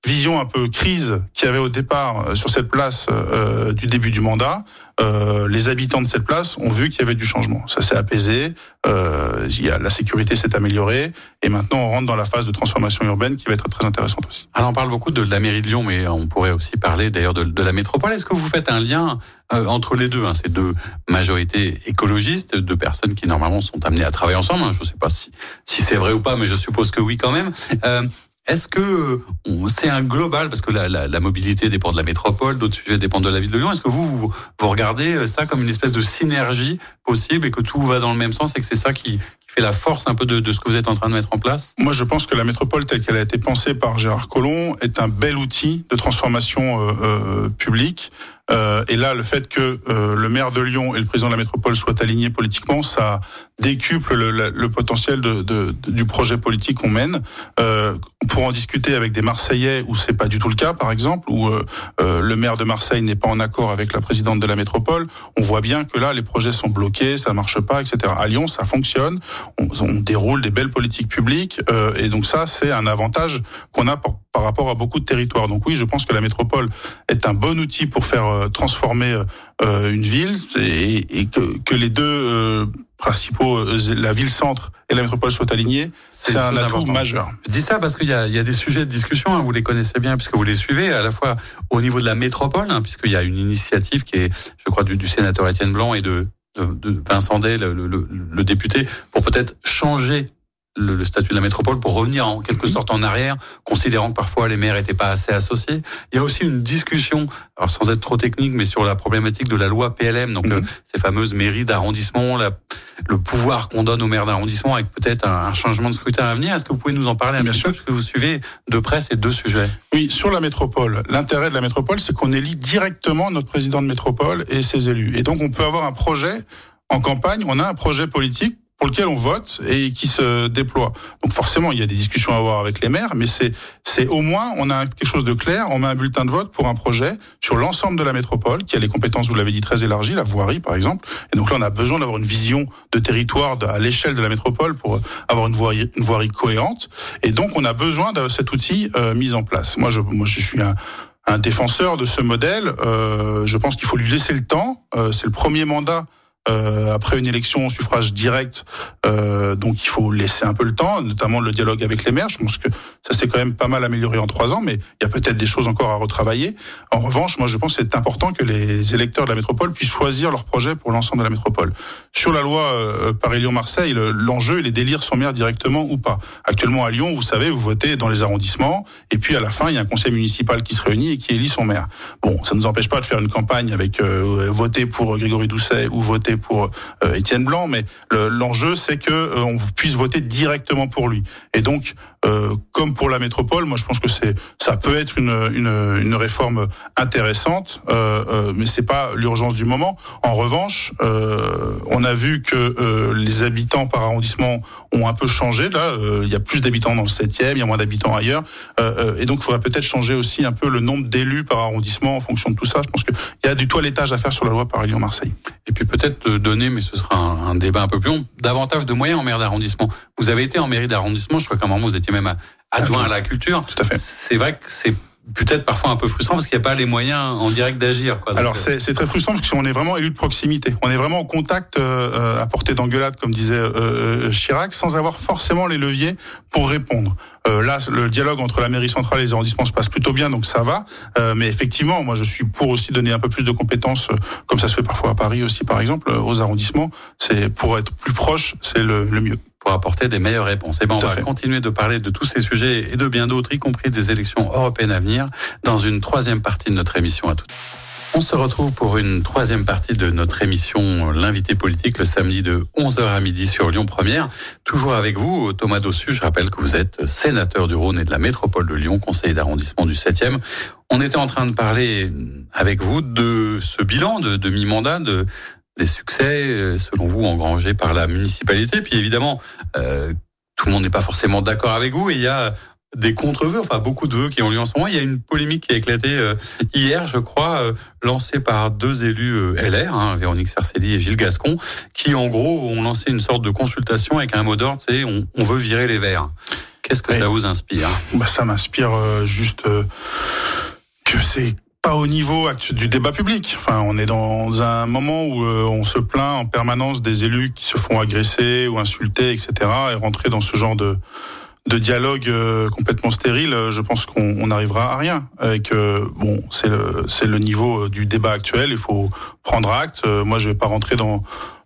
vision un peu crise qu'il y avait au départ euh, sur cette place euh, du début du mandat, euh, les habitants de cette place ont vu qu'il y avait du changement. Ça s'est apaisé, euh, y a, la sécurité s'est améliorée, et maintenant on rentre dans la phase de transformation urbaine qui va être très intéressante aussi. Alors on parle beaucoup de la mairie de Lyon, mais on pourrait aussi parler d'ailleurs de, de, la métropole. Est-ce que vous faites un lien euh, entre les deux, hein, ces deux majorités écologistes, deux personnes qui normalement sont amenées à travailler ensemble hein, Je ne sais pas si, si c'est vrai ou pas, mais je suppose que oui quand même. Euh, est-ce que c'est un global parce que la, la, la, mobilité dépend de la métropole, d'autres sujets dépendent de la ville de Lyon. Est-ce que vous, vous, vous regardez ça comme une espèce de synergie possible et que tout va dans le même sens et que c'est ça qui fait la force un peu de, ce que vous êtes en train de mettre en place Moi, je pense que la métropole telle qu'elle a été pensée par Gérard Collomb est un bel outil de transformation euh, euh, publique. Euh, et là, le fait que euh, le maire de Lyon et le président de la métropole soient alignés politiquement, ça décuple le, le, le potentiel de, de, du projet politique qu'on mène. Euh, pour en discuter avec des Marseillais où c'est pas du tout le cas, par exemple, où euh, le maire de Marseille n'est pas en accord avec la présidente de la métropole, on voit bien que là, les projets sont bloqués, ça marche pas, etc. À Lyon, ça fonctionne, on, on déroule des belles politiques publiques, et donc ça, c'est un avantage qu'on a pour par rapport à beaucoup de territoires. Donc oui, je pense que la métropole est un bon outil pour faire euh, transformer euh, une ville et, et que, que, les deux euh, principaux, la ville-centre et la métropole soient alignés, c'est un atout majeur. Je dis ça parce qu'il y, y a, des sujets de discussion, hein, vous les connaissez bien puisque vous les suivez, à la fois au niveau de la métropole, hein, puisqu'il y a une initiative qui est, je crois, du, du sénateur Étienne Blanc et de, de, de Vincent Day, le, le, le député, pour peut-être changer le, statut de la métropole pour revenir en quelque mhm. sorte en arrière, considérant que parfois les maires n'étaient pas assez associés. Il y a aussi une discussion, alors sans être trop technique, mais sur la problématique de la loi PLM, donc mhm. euh, ces fameuses mairies d'arrondissement, le pouvoir qu'on donne aux maires d'arrondissement avec peut-être un, changement de scrutin à venir. Est-ce que vous pouvez nous en parler un Bien petit sûr. peu, parce que vous suivez de près ces deux sujets? Oui, sur la métropole, l'intérêt de la métropole, c'est qu'on élit directement notre président de métropole et ses élus. Et donc on peut avoir un projet en campagne, on a un projet politique pour lequel on vote et qui se déploie. Donc forcément, il y a des discussions à avoir avec les maires, mais c'est c'est au moins on a quelque chose de clair. On met un bulletin de vote pour un projet sur l'ensemble de la métropole qui a les compétences, vous l'avez dit, très élargies, la voirie par exemple. Et donc là, on a besoin d'avoir une vision de territoire à l'échelle de la métropole pour avoir une voirie, une voirie cohérente. Et donc on a besoin de cet outil euh, mis en place. Moi, je moi je suis un un défenseur de ce modèle. Euh, je pense qu'il faut lui laisser le temps. Euh, c'est le premier mandat euh, après une élection au suffrage direct, euh, donc il faut laisser un peu le temps, notamment le dialogue avec les maires. Je pense que ça s'est quand même pas mal amélioré en trois ans, mais il y a peut-être des choses encore à retravailler. En revanche, moi je pense que c'est important que les électeurs de la métropole puissent choisir leur projet pour l'ensemble de la métropole. Sur la loi euh, Paris-Lyon-Marseille, l'enjeu il est d'élire son maire directement ou pas. Actuellement à Lyon, vous savez, vous votez dans les arrondissements, et puis à la fin il y a un conseil municipal qui se réunit et qui élit son maire. Bon, ça ne nous empêche pas de faire une campagne avec euh, voter pour Grégory Doucet ou voter pour euh, Étienne Blanc, mais l'enjeu c'est que euh, on puisse voter directement pour lui. Et donc, euh, comme pour la métropole, moi je pense que c'est ça peut être une, une, une réforme intéressante, euh, euh, mais c'est pas l'urgence du moment. En revanche, euh, on a vu que les habitants par arrondissement ont un peu changé. Là, il y a plus d'habitants dans le 7e, il y a moins d'habitants ailleurs, et donc il faudrait peut-être changer aussi un peu le nombre d'élus par arrondissement en fonction de tout ça. Je pense qu'il y a du toilettage à faire sur la loi par Lyon-Marseille. Et puis peut-être donner, mais ce sera un, débat un peu plus long, davantage de moyens en maire d'arrondissement. Vous avez été en mairie d'arrondissement, je crois qu'à un moment vous étiez même adjoint à la culture. Tout à fait. C'est vrai que c'est peut-être parfois un peu frustrant parce qu'il n'y a pas les moyens en direct d'agir. Alors euh, c'est très frustrant parce qu'on est vraiment élu de proximité. On est vraiment au contact euh, euh, à portée d'engueulade, comme disait Chirac, sans avoir forcément les leviers pour répondre. là, le dialogue entre la mairie centrale et les arrondissements se passe plutôt bien, donc ça va. mais effectivement, moi je suis pour aussi donner un peu plus de compétences, comme ça se fait parfois à Paris aussi, par exemple, aux arrondissements. C'est pour être plus proche, c'est le mieux pour apporter des meilleures réponses. Et eh ben, on va continuer de parler de tous ces sujets et de bien d'autres, y compris des élections européennes à venir, dans une troisième partie de notre émission à tout. On se retrouve pour une troisième partie de notre émission L'invité politique le samedi de 11h à midi sur Lyon Première. Toujours avec vous, Thomas Dossu. Je rappelle que vous êtes sénateur du Rhône et de la métropole de Lyon, conseiller d'arrondissement du 7e. On était en train de parler avec vous de ce bilan de demi-mandat de des succès, euh, selon vous, engrangés par la municipalité. Puis évidemment, euh, tout le monde n'est pas forcément d'accord avec vous. Et il y a des contre-vœux, enfin beaucoup de vœux qui ont lieu en ce moment. Il y a une polémique qui a éclaté euh, hier, je crois, lancée par deux élus LR, hein, Véronique Cercelli et Gilles Gascon, qui en gros ont lancé une sorte de consultation avec un mot d'ordre, c'est on, on, veut virer les verts. Qu'est-ce que ça vous inspire? Bah, Ça m'inspire juste que c'est pas au niveau du débat public. Enfin, on est dans un moment où euh, on se plaint en permanence des élus qui se font agresser ou insulter, etc. Et rentrer dans ce genre de de dialogue euh, complètement stérile, euh, je pense qu'on n'arrivera à rien. Avec bon, c'est le c'est le niveau du débat actuel. Il faut prendre acte. moi, je vais pas rentrer dans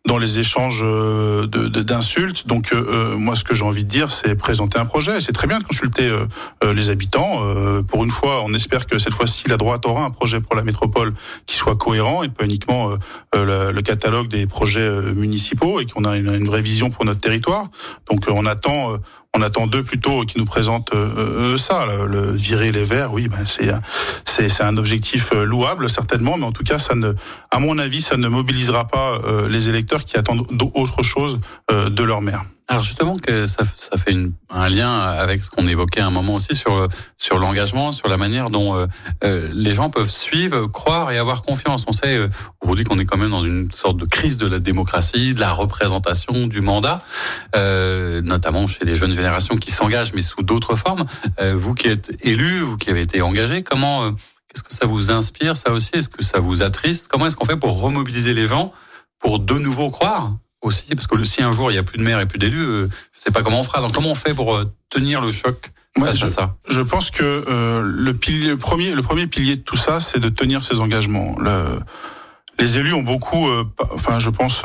dans les échanges euh, d'insultes. Donc euh, euh, moi, ce que j'ai envie de dire, c'est présenter un projet. C'est très bien de consulter les habitants. pour une fois, on espère que cette fois-ci, la droite aura un projet pour la métropole qui soit cohérent et pas uniquement le, le, catalogue des projets municipaux et qu'on a une, une, vraie vision pour notre territoire. Donc on attend on attend d'eux plutôt qui nous présentent euh, euh, ça, le, virer les verts. Oui, ben c'est c'est un objectif euh, louable certainement, mais en tout cas, ça ne, à mon avis, ça ne mobilisera pas les électeurs qui attendent autre chose de leur maire. Alors justement que ça, ça fait une, un lien avec ce qu'on évoquait à un moment aussi sur sur l'engagement, sur la manière dont euh, euh, les gens peuvent suivre, croire et avoir confiance. On sait euh, aujourd'hui qu'on est quand même dans une sorte de crise de la démocratie, de la représentation, du mandat, euh, notamment chez les jeunes générations qui s'engagent mais sous d'autres formes. vous qui êtes élu, vous qui avez été engagé, comment qu'est-ce que ça vous inspire ça aussi? Est-ce que ça vous attriste? Comment est-ce qu'on fait pour remobiliser les gens pour de nouveau croire? Aussi Parce que si un jour il n'y a plus de maire et plus d'élus, euh, je ne sais pas comment on fera. Donc comment on fait pour euh, tenir le choc face je, à ça? Je pense que euh, le, pilier, le, premier, le premier pilier de tout ça, c'est de tenir ses engagements. Le, les élus ont beaucoup, enfin je pense,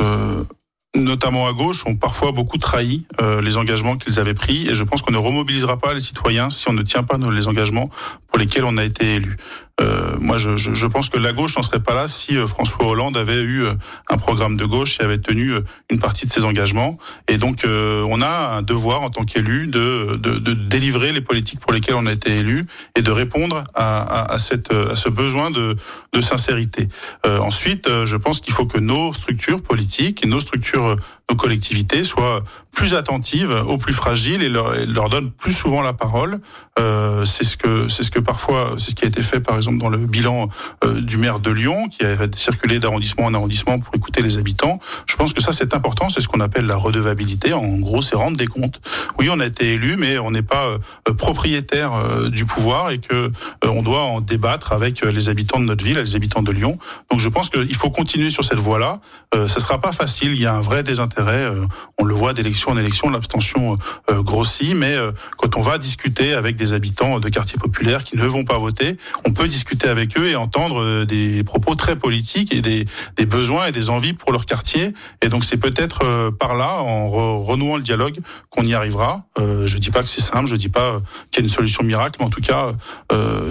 notamment à gauche, ont parfois beaucoup trahi les engagements qu'ils avaient pris. Et je pense qu'on ne remobilisera pas les citoyens si on ne tient pas les engagements pour lesquels on a été élu. Euh, moi, je, je, pense que la gauche n'en serait pas là si euh, François Hollande avait eu euh, un programme de gauche et avait tenu une partie de ses engagements. Et donc, on a un devoir en tant qu'élu de, de, de, délivrer les politiques pour lesquelles on a été élu et de répondre à, à, à, cette, à ce besoin de, de sincérité. ensuite, je pense qu'il faut que nos structures politiques et nos structures nos collectivités soient plus attentives aux plus fragiles et leur, leur donnent plus souvent la parole. Euh, c'est ce que c'est ce que parfois c'est ce qui a été fait par exemple dans le bilan euh, du maire de Lyon qui a circulé d'arrondissement en arrondissement pour écouter les habitants. Je pense que ça c'est important, c'est ce qu'on appelle la redevabilité. En gros, c'est rendre des comptes. Oui, on a été élu, mais on n'est pas euh, propriétaire euh, du pouvoir et que on doit en débattre avec les habitants de notre ville, les habitants de Lyon. Donc je pense qu'il faut continuer sur cette voie-là. Ça sera pas facile. Il y a un vrai désintérêt on le voit d'élection en élection, l'abstention euh, euh, grossit, mais quand on va discuter avec des habitants de quartiers populaires qui ne vont pas voter, on peut discuter avec eux et entendre des propos très politiques et des, besoins et des envies pour leur quartier. Et donc c'est peut-être par là, en renouant le dialogue, qu'on y arrivera. je dis pas que c'est simple, je dis pas qu'il y a une solution miracle, mais en tout cas,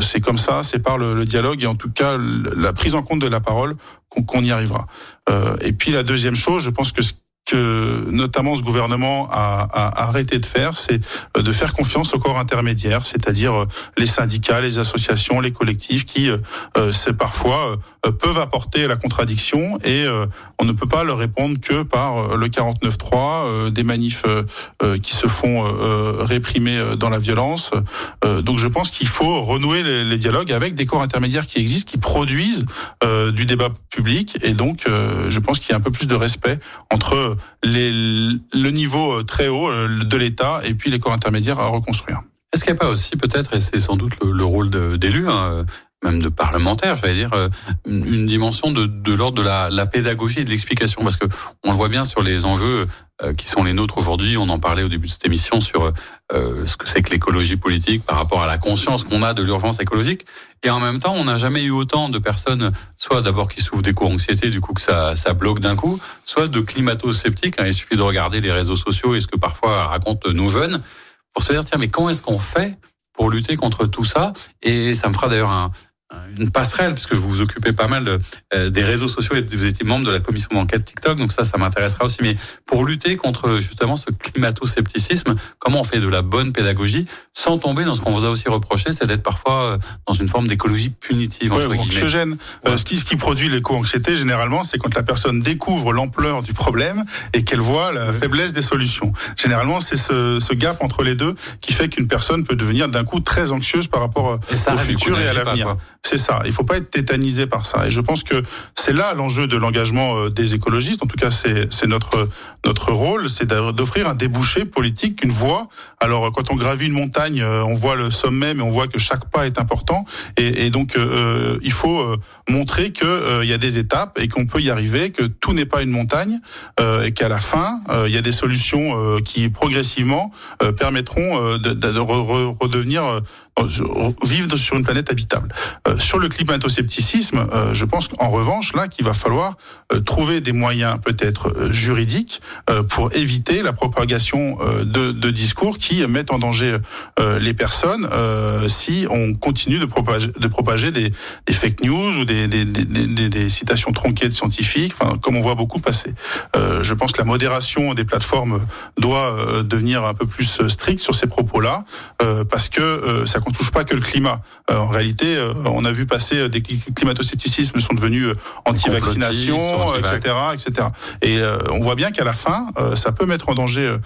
c'est comme ça, c'est par le, dialogue et en tout cas la prise en compte de la parole qu'on y arrivera. et puis la deuxième chose, je pense que ce que notamment ce gouvernement a, a, arrêté de faire, c'est euh, de faire confiance au corps intermédiaire, c'est-à-dire euh, les syndicats, les associations, les collectifs qui, euh, c'est parfois peuvent apporter la contradiction et on ne peut pas leur répondre que par le 49-3, des manifs qui se font réprimer dans la violence. donc je pense qu'il faut renouer les, les, dialogues avec des corps intermédiaires qui existent, qui produisent du débat public et donc je pense qu'il y a un peu plus de respect entre le niveau euh, très haut euh, de l'État et puis les corps intermédiaires à reconstruire. Est-ce qu'il n'y a pas aussi peut-être, et c'est sans doute le, rôle d'élu, hein, même de parlementaire, j'allais dire, euh, une dimension de, de l'ordre de la, la, pédagogie et de l'explication, parce que on le voit bien sur les enjeux euh, qui sont les nôtres aujourd'hui. On en parlait au début de cette émission sur euh, ce que c'est que l'écologie politique par rapport à la conscience qu'on a de l'urgence écologique. Et en même temps, on n'a jamais eu autant de personnes, soit d'abord qui souffrent d'éco-anxiété, du coup que ça, ça bloque d'un coup, soit de climato-sceptiques. Hein. Il suffit de regarder les réseaux sociaux et ce que parfois racontent nos jeunes pour se dire tiens mais comment est-ce qu'on fait pour lutter contre tout ça? Et ça me fera d'ailleurs un, une passerelle, puisque vous vous occupez pas mal euh, des réseaux sociaux et vous étiez membre de la commission d'enquête TikTok, donc ça, ça m'intéressera aussi. Mais pour lutter contre justement ce climato-scepticisme, comment on fait de la bonne pédagogie sans tomber dans ce qu'on vous a aussi reproché, c'est d'être parfois euh, dans une forme d'écologie punitive. Ouais, anxiogène. Euh, ce, qui, ce qui produit l'éco-anxiété, généralement, c'est quand la personne découvre l'ampleur du problème et qu'elle voit la faiblesse des solutions. Généralement, c'est ce, ce, gap entre les deux qui fait qu'une personne peut devenir d'un coup très anxieuse par rapport au futur et à l'avenir. C'est ça. Il faut pas être tétanisé par ça. Et je pense que c'est là l'enjeu de l'engagement euh, des écologistes. En tout cas, c'est notre notre rôle, c'est d'offrir un débouché politique, une voie. Alors, quand on gravit une montagne, euh, on voit le sommet, mais on voit que chaque pas est important. Et, donc, euh, il faut montrer que il y a des étapes et qu'on peut y arriver, que tout n'est pas une montagne, et qu'à la fin, il y a des solutions qui progressivement permettront de, de, redevenir vivre sur une planète habitable. Euh, sur le climato-scepticisme, euh, je pense qu'en revanche, là, qu'il va falloir euh, trouver des moyens peut-être juridiques pour éviter la propagation de, de, discours qui mettent en danger les personnes si on continue de propager, de propager des, des fake news ou des, des, des, citations tronquées de scientifiques, comme on voit beaucoup passer. je pense que la modération des plateformes doit devenir un peu plus stricte sur ces propos-là, parce que ça ne touche pas que le climat. en réalité, on a vu passer euh, des climato-scepticismes sont devenus euh, anti-vaccination, etc., etc. Et euh, on voit bien qu'à la fin, ça peut mettre en danger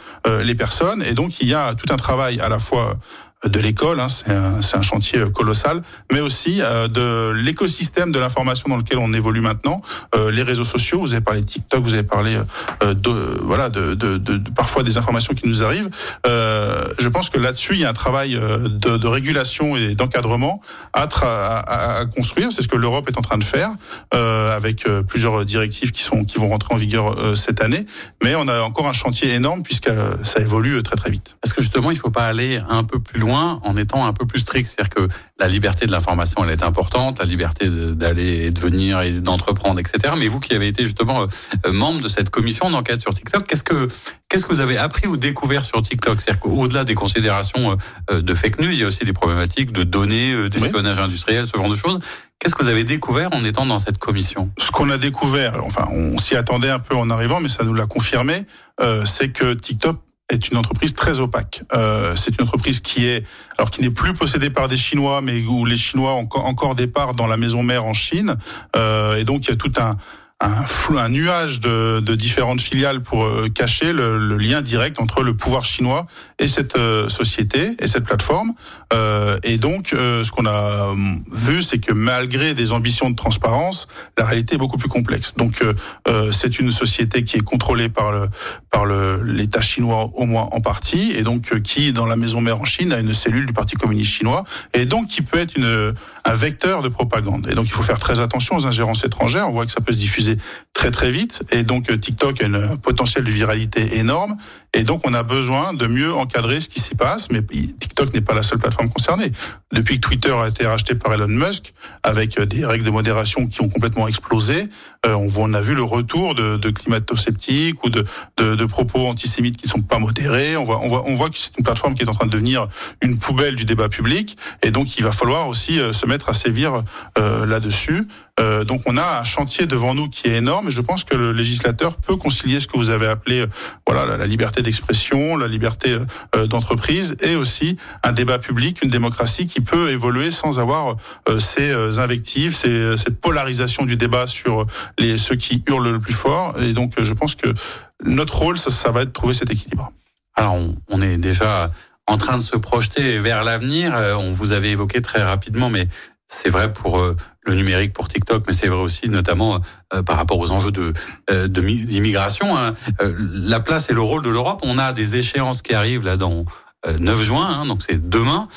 les personnes. Et donc, il y a tout un travail à la fois de l'école, hein, c'est un, un, chantier colossal, mais aussi euh, de l'écosystème de l'information dans lequel on évolue maintenant, euh, les réseaux sociaux. Vous avez parlé de TikTok, vous avez parlé euh, de voilà de, de, de, parfois des informations qui nous arrivent. je pense que là-dessus il y a un travail de, de régulation et d'encadrement à, à, à, construire. C'est ce que l'Europe est en train de faire avec plusieurs directives qui sont qui vont rentrer en vigueur cette année. Mais on a encore un chantier énorme puisque ça évolue très très vite. Est-ce que justement il ne faut pas aller un peu plus loin en étant un peu plus strict. C'est-à-dire que la liberté de l'information, elle est importante, la liberté d'aller et de venir et d'entreprendre, etc. Mais vous qui avez été justement euh, membre de cette commission d'enquête sur TikTok, qu'est-ce que qu'est-ce que vous avez appris ou découvert sur TikTok? C'est-à-dire qu'au-delà des considérations de fake news, il y a aussi des problématiques de données, d'espionnage industriel, ce genre de choses. Qu'est-ce que vous avez découvert en étant dans cette commission? Ce qu'on a découvert, enfin, on s'y attendait un peu en arrivant, mais ça nous l'a confirmé, euh, c'est que TikTok est une entreprise très opaque. Euh, c'est une entreprise qui est, alors qui n'est plus possédée par des Chinois, mais où les Chinois ont encore des parts dans la maison mère en Chine. Euh, et donc il y a tout un un, nuage de, de, différentes filiales pour euh, cacher le, le, lien direct entre le pouvoir chinois et cette euh, société et cette plateforme. Euh, et donc, euh, ce qu'on a hum, vu, c'est que malgré des ambitions de transparence, la réalité est beaucoup plus complexe. Donc, c'est une société qui est contrôlée par le par l'État chinois au moins en partie, et donc qui, dans la maison mère en Chine, a une cellule du Parti communiste chinois, et donc qui peut être une un vecteur de propagande. Et donc, il faut faire très attention aux ingérences étrangères. On voit que ça peut se diffuser très très vite. Et donc, euh, TikTok a un potentiel de viralité énorme. Et donc, on a besoin de mieux encadrer ce qui s'y passe. Mais TikTok n'est pas la seule plateforme concernée. Depuis que Twitter a été racheté par Elon Musk, avec euh, des règles de modération qui ont complètement explosé, euh, on, a vu le retour de, de climato-sceptiques ou de, propos antisémites qui ne sont pas modérés. On voit, on que c'est une plateforme qui est en train de devenir une poubelle du débat public. Et donc, il va falloir aussi se mettre à sévir là-dessus. Euh, donc on a un chantier devant nous qui est énorme et je pense que le législateur peut concilier ce que vous avez appelé euh, voilà la, liberté d'expression, la liberté euh, d'entreprise et aussi un débat public, une démocratie qui peut évoluer sans avoir ces invectives, cette polarisation du débat sur les ceux qui hurlent le plus fort. Et donc je pense que notre rôle, ça, va être de trouver cet équilibre. Alors on, on est déjà en train de se projeter vers l'avenir. On vous avait évoqué très rapidement, mais c'est vrai pour le numérique, pour TikTok, mais c'est vrai aussi notamment euh, par rapport aux enjeux de euh, d'immigration. Hein. la place et le rôle de l'Europe. On a des échéances qui arrivent là dans 9 juin, hein, donc c'est demain.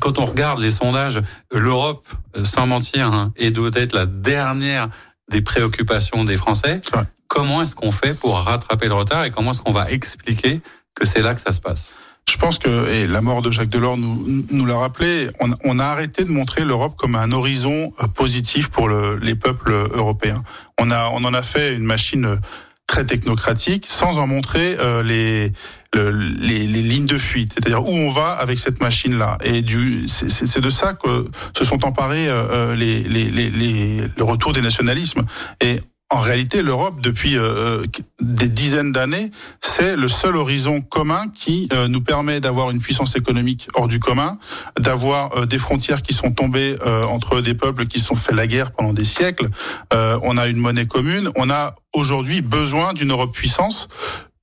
quand on regarde les sondages, l'Europe, sans mentir, hein, est doit être la dernière des préoccupations des Français. Comment est-ce qu'on fait pour rattraper le retard et comment est-ce qu'on va expliquer que c'est là que ça se passe? Je pense que et la mort de Jacques Delors nous, nous l'a rappelé. On, on, a arrêté de montrer l'Europe comme un horizon euh, positif pour le, les peuples européens. On a, on en a fait une machine très technocratique sans en montrer euh, les, les, les, lignes de fuite, c'est-à-dire où on va avec cette machine-là. Et du, c'est de ça que se sont emparés euh, les, les, les, le retour des nationalismes. Et en réalité, l'Europe, depuis euh, des dizaines d'années, c'est le seul horizon commun qui euh, nous permet d'avoir une puissance économique hors du commun, d'avoir euh, des frontières qui sont tombées entre des peuples qui se sont fait la guerre pendant des siècles. on a une monnaie commune. On a aujourd'hui besoin d'une Europe puissance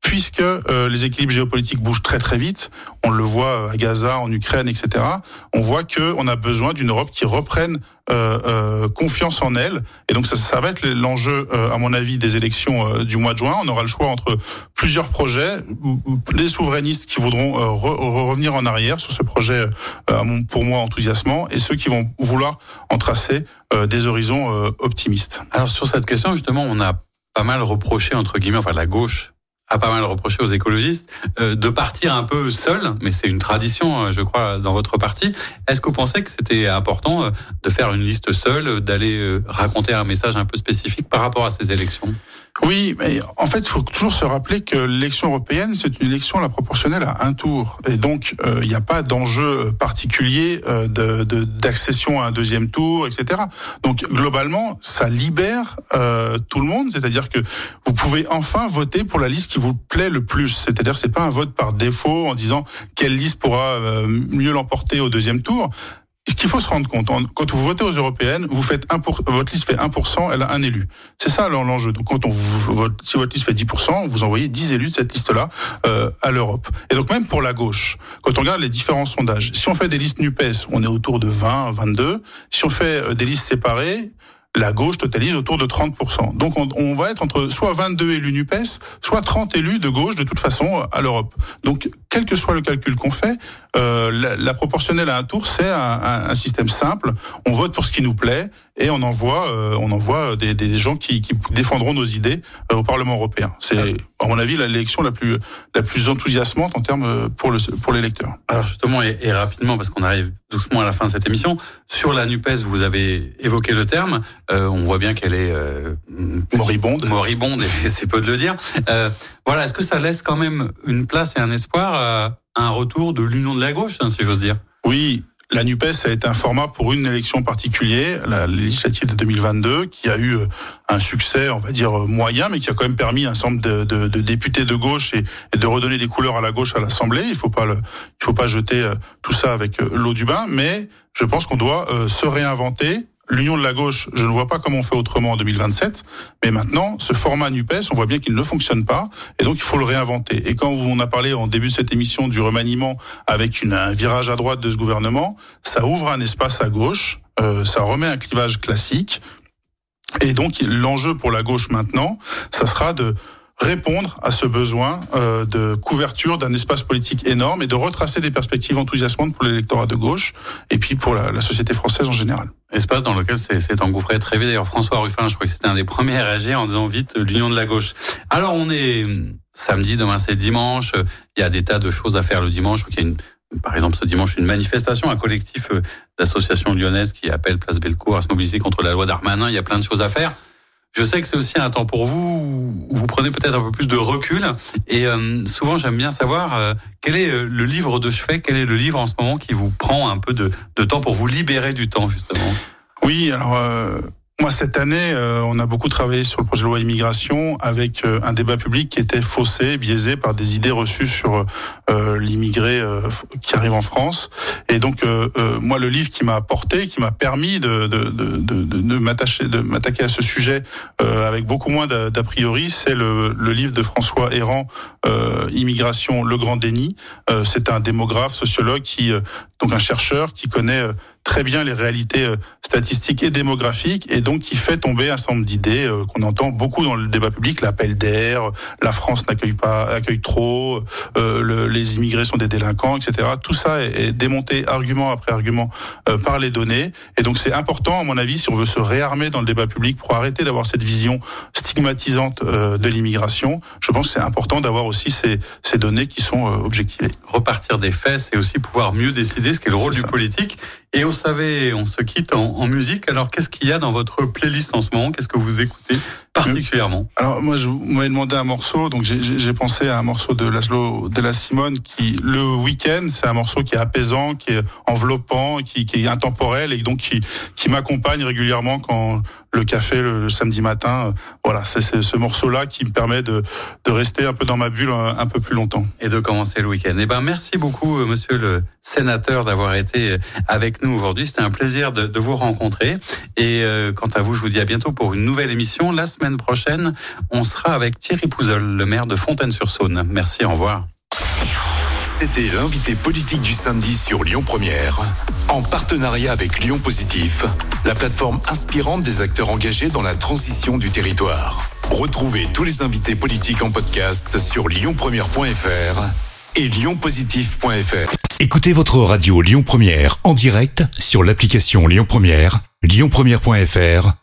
puisque euh, les équilibres géopolitiques bougent très très vite. On le voit à Gaza, en Ukraine, etc. On voit que on a besoin d'une Europe qui reprenne euh, euh, confiance en elle. Et donc ça, ça va être l'enjeu, à mon avis, des élections du mois de juin. On aura le choix entre plusieurs projets, des souverainistes qui voudront revenir en arrière sur ce projet, pour moi enthousiasmant, et ceux qui vont vouloir en tracer des horizons optimistes. Alors sur cette question, justement, on a pas mal reproché entre guillemets, enfin la gauche a pas mal reproché aux écologistes euh, de partir un peu seul, mais c'est une tradition, euh, je crois, dans votre parti. Est-ce que vous pensez que c'était important euh, de faire une liste seule, d'aller raconter un message un peu spécifique par rapport à ces élections? Oui, mais en fait, il faut toujours se rappeler que l'élection européenne, c'est une élection à la proportionnelle à un tour. Et donc, il n'y a pas d'enjeu particulier d'accession de, à un deuxième tour, etc. Donc, globalement, ça libère tout le monde. C'est-à-dire que vous pouvez enfin voter pour la liste qui vous plaît le plus. C'est-à-dire c'est pas un vote par défaut en disant quelle liste pourra euh, mieux l'emporter au deuxième tour. Ce qu'il faut se rendre compte, quand vous votez aux européennes, vous faites un pour, votre liste fait 1%, elle a un élu. C'est ça l'enjeu. Donc quand on vote, si votre liste fait 10%, vous envoyez 10 élus de cette liste-là euh, à l'Europe. Et donc même pour la gauche, quand on regarde les différents sondages, si on fait des listes NUPES, on est autour de 20, 22. Si on fait euh, des listes séparées, la gauche totalise autour de 30%. Donc on, va être entre soit 22 élus NUPES, soit 30 élus de gauche de toute façon à l'Europe. Donc quel que soit le calcul qu'on fait, euh, la, la, proportionnelle à un tour, c'est un, un, un, système simple. On vote pour ce qui nous plaît et on envoie, euh, on envoie des, des gens qui, qui, défendront nos idées euh, au Parlement européen. C'est, à mon avis, l'élection la plus, la plus enthousiasmante en termes pour le pour l'électeur. Alors justement et, et rapidement parce qu'on arrive doucement à la fin de cette émission sur la Nupes, vous avez évoqué le terme. on voit bien qu'elle est moribonde, moribonde et c'est peu de le dire. voilà, est-ce que ça laisse quand même une place et un espoir un retour de l'union de la gauche, hein, si j'ose dire. Oui, la NUPES a été un format pour une élection particulière, la législative de 2022, qui a eu euh, un succès, on va dire, euh, moyen, mais qui a quand même permis à un nombre de, de, députés de gauche et, de redonner des couleurs à la gauche à l'Assemblée. Il faut faut pas jeter euh, tout ça avec l'eau du bain, mais je pense qu'on doit se réinventer L'union de la gauche, je ne vois pas comment on fait autrement en 2027. Mais maintenant, ce format NUPES, on voit bien qu'il ne fonctionne pas. Et donc, il faut le réinventer. Et quand on a parlé en début de cette émission du remaniement avec un virage à droite de ce gouvernement, ça ouvre un espace à gauche. Euh, ça remet un clivage classique. Et donc, l'enjeu pour la gauche maintenant, ça sera de répondre à ce besoin euh, de couverture d'un espace politique énorme et de retracer des perspectives enthousiasmantes pour l'électorat de gauche et puis pour la, société française en général. Espace dans lequel c'est engouffré très vite. D'ailleurs, François Ruffin, je crois que c'était un des premiers à réagir en disant vite l'union de la gauche. Alors, on est samedi, demain c'est dimanche. Il y a des tas de choses à faire le dimanche. Je y a une par exemple, ce dimanche, une manifestation, un collectif euh, d'associations lyonnaises qui appelle Place Bellecour à se mobiliser contre la loi Darmanin. Il y a plein de choses à faire. Je sais que c'est aussi un temps pour vous où vous prenez peut-être un peu plus de recul. Et euh, souvent, j'aime bien savoir euh, quel est euh, le livre de chevet, quel est le livre en ce moment qui vous prend un peu de, de temps pour vous libérer du temps, justement? Oui, alors moi, cette année, euh, on a beaucoup travaillé sur le projet de loi immigration avec euh, un débat public qui était faussé, biaisé par des idées reçues sur euh, l'immigré qui arrive en France. Et donc, moi, le livre qui m'a apporté, qui m'a permis de, de, de, de, de m'attaquer à ce sujet avec beaucoup moins d'a priori, c'est le, le, livre de François Errand, Immigration, le grand déni. c'est un démographe, sociologue qui donc un chercheur qui connaît très bien les réalités euh, statistiques et démographiques et donc qui fait tomber un certain nombre d'idées euh, qu'on entend beaucoup dans le débat public, l'appel d'air, la France n'accueille pas, accueille trop, euh, le, les immigrés sont des délinquants, etc. Tout ça est, est démonté argument après argument par les données et donc c'est important à mon avis si on veut se réarmer dans le débat public pour arrêter d'avoir cette vision stigmatisante de l'immigration. Je pense que c'est important d'avoir aussi ces, ces données qui sont objectivées. Repartir des faits, c'est aussi pouvoir mieux décider ce qu'est le rôle du politique et vous savez, on se quitte en musique. Alors, qu'est-ce qu'il y a dans votre playlist en ce moment? Qu'est-ce que vous écoutez? Particulièrement Alors moi, je m'avais demandé un morceau, donc j'ai pensé à un morceau de Laszlo de la Simone qui, le week-end, c'est un morceau qui est apaisant, qui est enveloppant, qui, qui est intemporel et donc qui, qui m'accompagne régulièrement quand le café le, samedi matin. Euh, voilà, c'est ce morceau-là qui me permet de, de rester un peu dans ma bulle un, un peu plus longtemps. Et de commencer le week-end. Eh ben, merci beaucoup, euh, monsieur le sénateur, d'avoir été euh, avec nous aujourd'hui. C'était un plaisir de, de, vous rencontrer. Et euh, quant à vous, je vous dis à bientôt pour une nouvelle émission. La semaine prochaine, on sera avec Thierry Pouzol, le maire de Fontaine-sur-Saône. Merci, au revoir. C'était l'invité politique du samedi sur Lyon Première, en partenariat avec Lyon Positif, la plateforme inspirante des acteurs engagés dans la transition du territoire. Retrouvez tous les invités politiques en podcast sur lyonpremière.fr et lyonpositif.fr. Écoutez votre radio Lyon Première en direct sur l'application Lyon Première, lyonpremière.fr